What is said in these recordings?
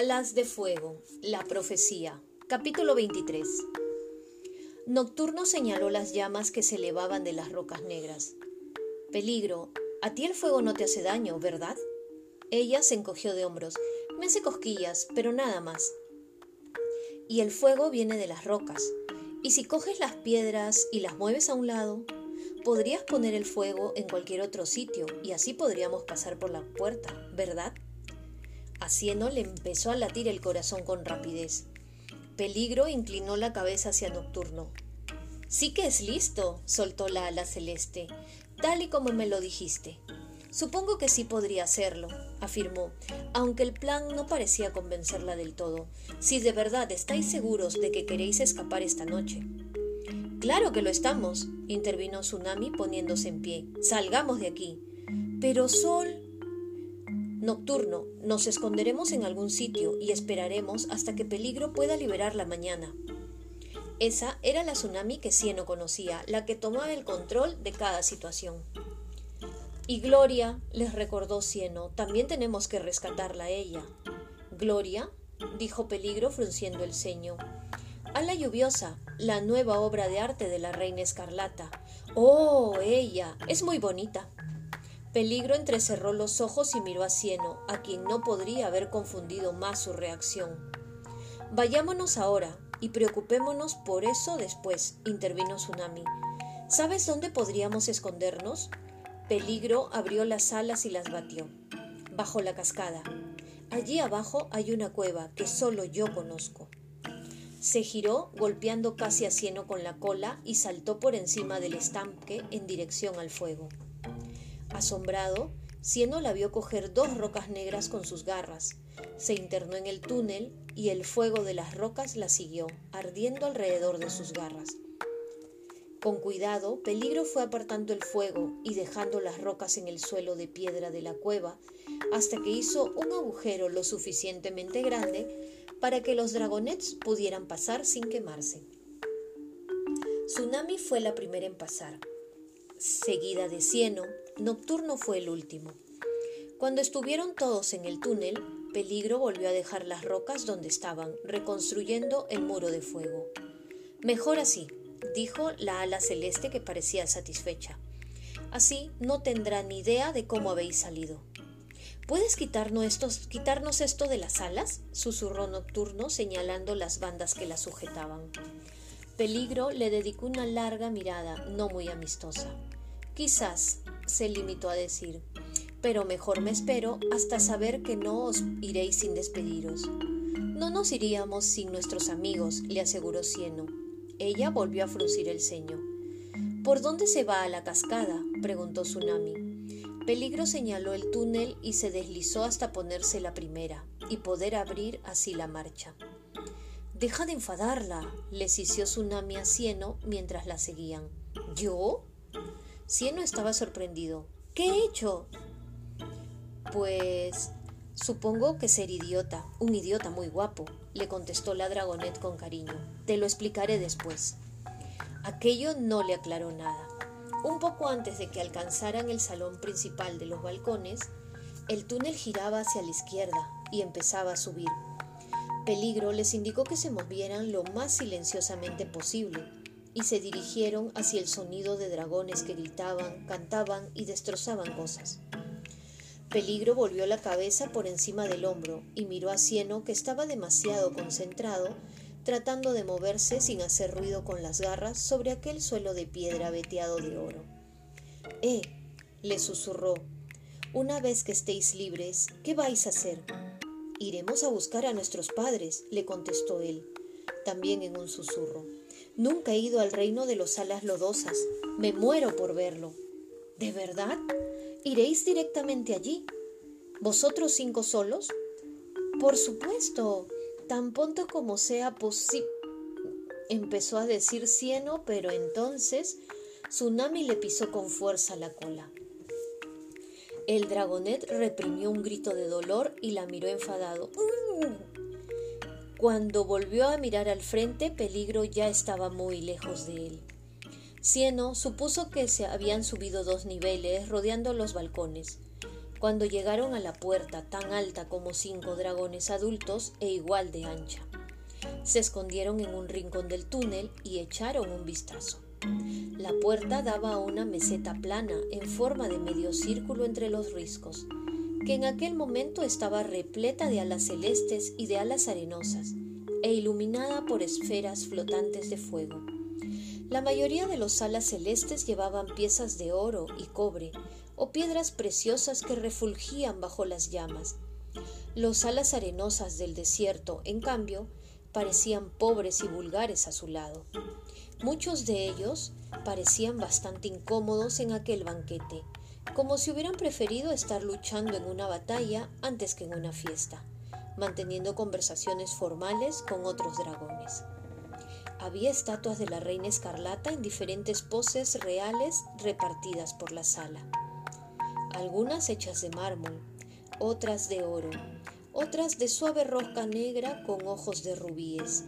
Alas de Fuego, la profecía. Capítulo 23. Nocturno señaló las llamas que se elevaban de las rocas negras. Peligro, a ti el fuego no te hace daño, ¿verdad? Ella se encogió de hombros. Me hace cosquillas, pero nada más. Y el fuego viene de las rocas. Y si coges las piedras y las mueves a un lado, podrías poner el fuego en cualquier otro sitio y así podríamos pasar por la puerta, ¿verdad? A le empezó a latir el corazón con rapidez. Peligro inclinó la cabeza hacia Nocturno. Sí que es listo, soltó la ala celeste, tal y como me lo dijiste. Supongo que sí podría hacerlo, afirmó, aunque el plan no parecía convencerla del todo. Si de verdad estáis seguros de que queréis escapar esta noche. Claro que lo estamos, intervino Tsunami poniéndose en pie. Salgamos de aquí. Pero Sol, Nocturno, nos esconderemos en algún sitio y esperaremos hasta que Peligro pueda liberar la mañana. Esa era la tsunami que Cieno conocía, la que tomaba el control de cada situación. Y Gloria, les recordó Cieno, también tenemos que rescatarla a ella. Gloria, dijo Peligro frunciendo el ceño. A la lluviosa, la nueva obra de arte de la reina escarlata. Oh, ella, es muy bonita. Peligro entrecerró los ojos y miró a Cieno, a quien no podría haber confundido más su reacción. Vayámonos ahora y preocupémonos por eso después, intervino Tsunami. ¿Sabes dónde podríamos escondernos? Peligro abrió las alas y las batió. Bajo la cascada. Allí abajo hay una cueva que solo yo conozco. Se giró, golpeando casi a Cieno con la cola, y saltó por encima del estanque en dirección al fuego. Asombrado, Cieno la vio coger dos rocas negras con sus garras. Se internó en el túnel y el fuego de las rocas la siguió, ardiendo alrededor de sus garras. Con cuidado, Peligro fue apartando el fuego y dejando las rocas en el suelo de piedra de la cueva hasta que hizo un agujero lo suficientemente grande para que los dragonets pudieran pasar sin quemarse. Tsunami fue la primera en pasar seguida de Cieno, Nocturno fue el último. Cuando estuvieron todos en el túnel, Peligro volvió a dejar las rocas donde estaban, reconstruyendo el muro de fuego. Mejor así, dijo la ala celeste que parecía satisfecha. Así no tendrán ni idea de cómo habéis salido. ¿Puedes quitarnos, quitarnos esto de las alas? susurró Nocturno, señalando las bandas que la sujetaban. Peligro le dedicó una larga mirada, no muy amistosa. Quizás, se limitó a decir, pero mejor me espero hasta saber que no os iréis sin despediros. No nos iríamos sin nuestros amigos, le aseguró Cieno. Ella volvió a fruncir el ceño. ¿Por dónde se va a la cascada? preguntó Tsunami. Peligro señaló el túnel y se deslizó hasta ponerse la primera y poder abrir así la marcha. Deja de enfadarla, le sisió Tsunami a Cieno mientras la seguían. ¿Yo? Cieno estaba sorprendido. ¿Qué he hecho? Pues supongo que ser idiota, un idiota muy guapo, le contestó la dragonet con cariño. Te lo explicaré después. Aquello no le aclaró nada. Un poco antes de que alcanzaran el salón principal de los balcones, el túnel giraba hacia la izquierda y empezaba a subir. Peligro les indicó que se movieran lo más silenciosamente posible y se dirigieron hacia el sonido de dragones que gritaban, cantaban y destrozaban cosas. Peligro volvió la cabeza por encima del hombro y miró a Cieno que estaba demasiado concentrado, tratando de moverse sin hacer ruido con las garras sobre aquel suelo de piedra veteado de oro. Eh, le susurró, una vez que estéis libres, ¿qué vais a hacer? Iremos a buscar a nuestros padres, le contestó él, también en un susurro. Nunca he ido al reino de los alas lodosas. Me muero por verlo. ¿De verdad? ¿Iréis directamente allí? ¿Vosotros cinco solos? Por supuesto, tan pronto como sea posible. Empezó a decir Cieno, pero entonces Tsunami le pisó con fuerza la cola. El dragonet reprimió un grito de dolor y la miró enfadado. ¡Uh! Cuando volvió a mirar al frente, Peligro ya estaba muy lejos de él. Cieno supuso que se habían subido dos niveles rodeando los balcones. cuando llegaron a la puerta tan alta como cinco dragones adultos e igual de ancha. Se escondieron en un rincón del túnel y echaron un vistazo. La puerta daba a una meseta plana en forma de medio círculo entre los riscos, que en aquel momento estaba repleta de alas celestes y de alas arenosas, e iluminada por esferas flotantes de fuego. La mayoría de los alas celestes llevaban piezas de oro y cobre, o piedras preciosas que refulgían bajo las llamas. Los alas arenosas del desierto, en cambio, parecían pobres y vulgares a su lado. Muchos de ellos parecían bastante incómodos en aquel banquete, como si hubieran preferido estar luchando en una batalla antes que en una fiesta, manteniendo conversaciones formales con otros dragones. Había estatuas de la reina escarlata en diferentes poses reales repartidas por la sala, algunas hechas de mármol, otras de oro, otras de suave roca negra con ojos de rubíes,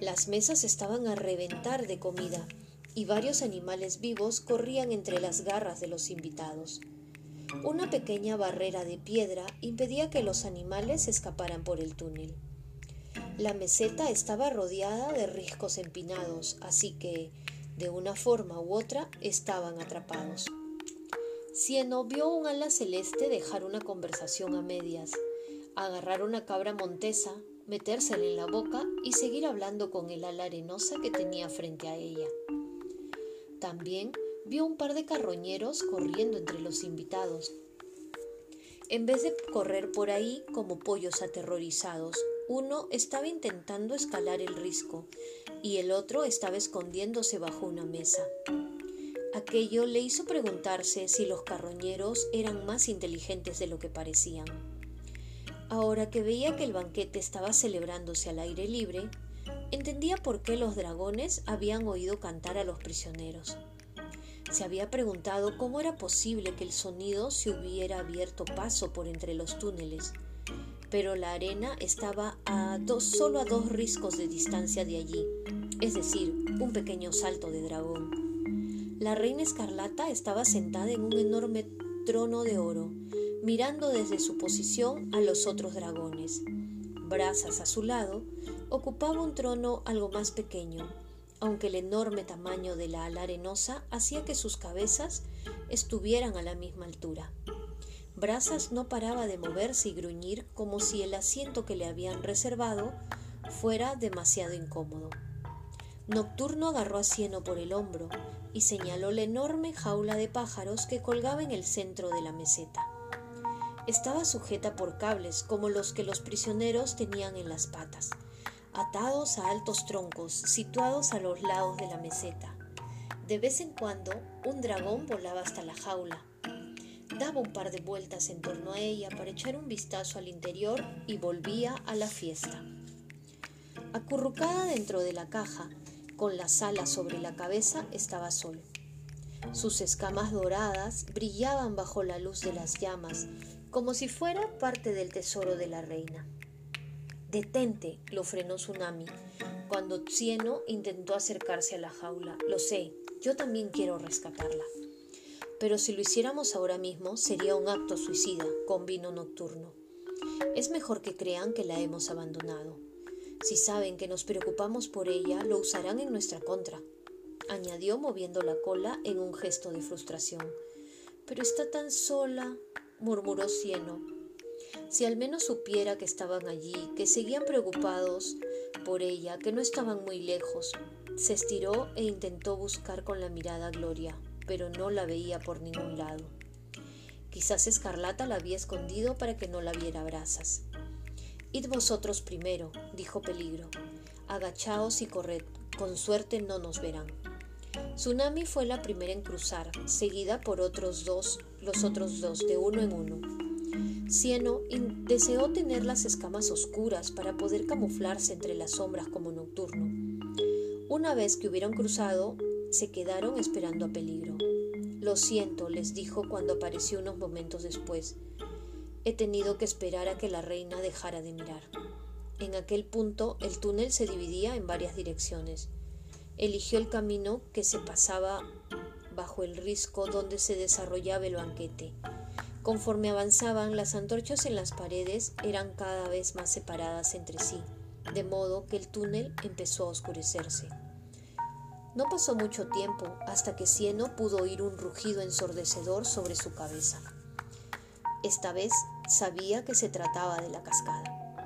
las mesas estaban a reventar de comida y varios animales vivos corrían entre las garras de los invitados. Una pequeña barrera de piedra impedía que los animales escaparan por el túnel. La meseta estaba rodeada de riscos empinados, así que, de una forma u otra, estaban atrapados. Cieno vio un ala celeste dejar una conversación a medias, agarrar una cabra montesa, metérsela en la boca y seguir hablando con el ala arenosa que tenía frente a ella. También vio un par de carroñeros corriendo entre los invitados. En vez de correr por ahí como pollos aterrorizados, uno estaba intentando escalar el risco y el otro estaba escondiéndose bajo una mesa. Aquello le hizo preguntarse si los carroñeros eran más inteligentes de lo que parecían. Ahora que veía que el banquete estaba celebrándose al aire libre, entendía por qué los dragones habían oído cantar a los prisioneros. Se había preguntado cómo era posible que el sonido se hubiera abierto paso por entre los túneles, pero la arena estaba a dos, solo a dos riscos de distancia de allí, es decir, un pequeño salto de dragón. La reina escarlata estaba sentada en un enorme trono de oro, mirando desde su posición a los otros dragones. Brazas a su lado ocupaba un trono algo más pequeño, aunque el enorme tamaño de la ala arenosa hacía que sus cabezas estuvieran a la misma altura. Brazas no paraba de moverse y gruñir como si el asiento que le habían reservado fuera demasiado incómodo. Nocturno agarró a Cieno por el hombro y señaló la enorme jaula de pájaros que colgaba en el centro de la meseta. Estaba sujeta por cables como los que los prisioneros tenían en las patas, atados a altos troncos situados a los lados de la meseta. De vez en cuando un dragón volaba hasta la jaula. Daba un par de vueltas en torno a ella para echar un vistazo al interior y volvía a la fiesta. Acurrucada dentro de la caja, con las alas sobre la cabeza, estaba Sol. Sus escamas doradas brillaban bajo la luz de las llamas, como si fuera parte del tesoro de la reina. Detente, lo frenó Tsunami, cuando Cieno intentó acercarse a la jaula. Lo sé, yo también quiero rescatarla. Pero si lo hiciéramos ahora mismo, sería un acto suicida, con vino Nocturno. Es mejor que crean que la hemos abandonado. Si saben que nos preocupamos por ella, lo usarán en nuestra contra, añadió moviendo la cola en un gesto de frustración. Pero está tan sola, murmuró Cieno. Si al menos supiera que estaban allí, que seguían preocupados por ella, que no estaban muy lejos. Se estiró e intentó buscar con la mirada a Gloria, pero no la veía por ningún lado. Quizás Escarlata la había escondido para que no la viera brasas. Id vosotros primero, dijo Peligro. Agachaos y corred, con suerte no nos verán. Tsunami fue la primera en cruzar, seguida por otros dos los otros dos de uno en uno. Cieno deseó tener las escamas oscuras para poder camuflarse entre las sombras como nocturno. Una vez que hubieron cruzado, se quedaron esperando a peligro. Lo siento, les dijo cuando apareció unos momentos después. He tenido que esperar a que la reina dejara de mirar. En aquel punto el túnel se dividía en varias direcciones. Eligió el camino que se pasaba bajo el risco donde se desarrollaba el banquete. Conforme avanzaban, las antorchas en las paredes eran cada vez más separadas entre sí, de modo que el túnel empezó a oscurecerse. No pasó mucho tiempo hasta que Cieno pudo oír un rugido ensordecedor sobre su cabeza. Esta vez sabía que se trataba de la cascada.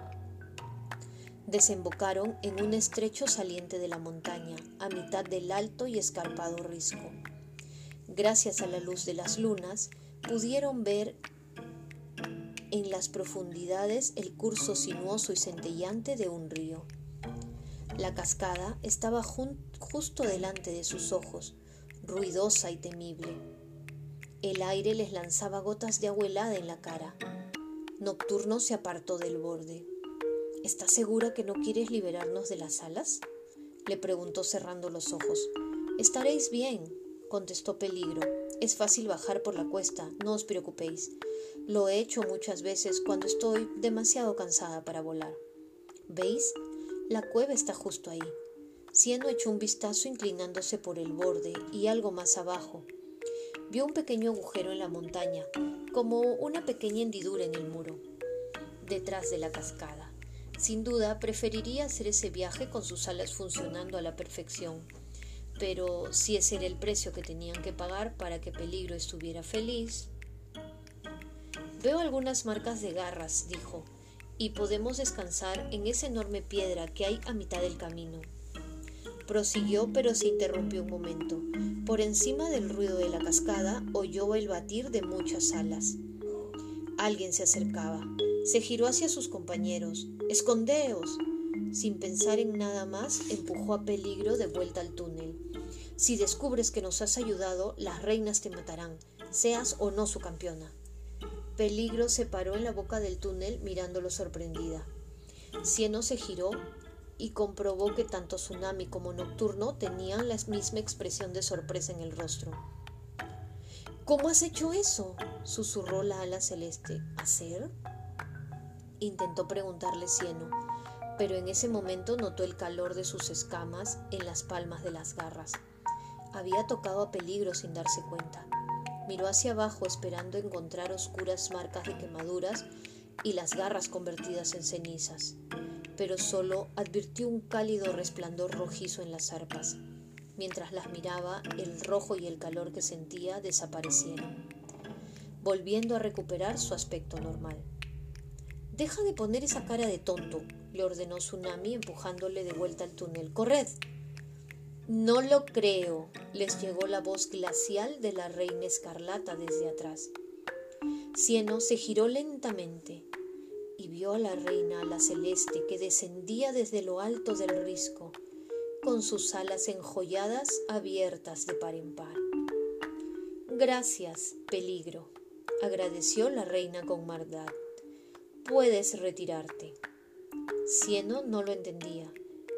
Desembocaron en un estrecho saliente de la montaña, a mitad del alto y escarpado risco. Gracias a la luz de las lunas, pudieron ver en las profundidades el curso sinuoso y centellante de un río. La cascada estaba justo delante de sus ojos, ruidosa y temible. El aire les lanzaba gotas de agua helada en la cara. Nocturno se apartó del borde. ¿Estás segura que no quieres liberarnos de las alas? le preguntó cerrando los ojos. Estaréis bien, contestó Peligro. Es fácil bajar por la cuesta, no os preocupéis. Lo he hecho muchas veces cuando estoy demasiado cansada para volar. ¿Veis? La cueva está justo ahí. Siendo echó un vistazo inclinándose por el borde y algo más abajo. Vio un pequeño agujero en la montaña, como una pequeña hendidura en el muro, detrás de la cascada. Sin duda, preferiría hacer ese viaje con sus alas funcionando a la perfección. Pero si ese era el precio que tenían que pagar para que Peligro estuviera feliz. Veo algunas marcas de garras, dijo, y podemos descansar en esa enorme piedra que hay a mitad del camino. Prosiguió, pero se interrumpió un momento. Por encima del ruido de la cascada oyó el batir de muchas alas. Alguien se acercaba. Se giró hacia sus compañeros. ¡Escondeos! Sin pensar en nada más, empujó a peligro de vuelta al túnel. Si descubres que nos has ayudado, las reinas te matarán, seas o no su campeona. Peligro se paró en la boca del túnel mirándolo sorprendida. Cieno se giró y comprobó que tanto Tsunami como Nocturno tenían la misma expresión de sorpresa en el rostro. ¿Cómo has hecho eso? susurró la ala celeste. ¿Hacer? intentó preguntarle Cieno, pero en ese momento notó el calor de sus escamas en las palmas de las garras. Había tocado a peligro sin darse cuenta. Miró hacia abajo esperando encontrar oscuras marcas de quemaduras y las garras convertidas en cenizas, pero solo advirtió un cálido resplandor rojizo en las arpas. Mientras las miraba, el rojo y el calor que sentía desaparecieron, volviendo a recuperar su aspecto normal. Deja de poner esa cara de tonto, le ordenó Tsunami empujándole de vuelta al túnel. ¡Corred! No lo creo, les llegó la voz glacial de la reina escarlata desde atrás. Cieno se giró lentamente y vio a la reina la celeste que descendía desde lo alto del risco, con sus alas enjolladas abiertas de par en par. Gracias, peligro, agradeció la reina con maldad. Puedes retirarte. Cieno no lo entendía.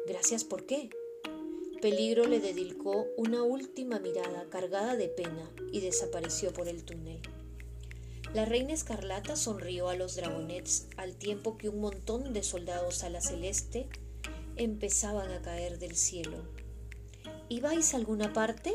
Gracias por qué. Peligro le dedicó una última mirada cargada de pena y desapareció por el túnel. La reina escarlata sonrió a los dragonets al tiempo que un montón de soldados a la celeste empezaban a caer del cielo. ¿Ibais a alguna parte?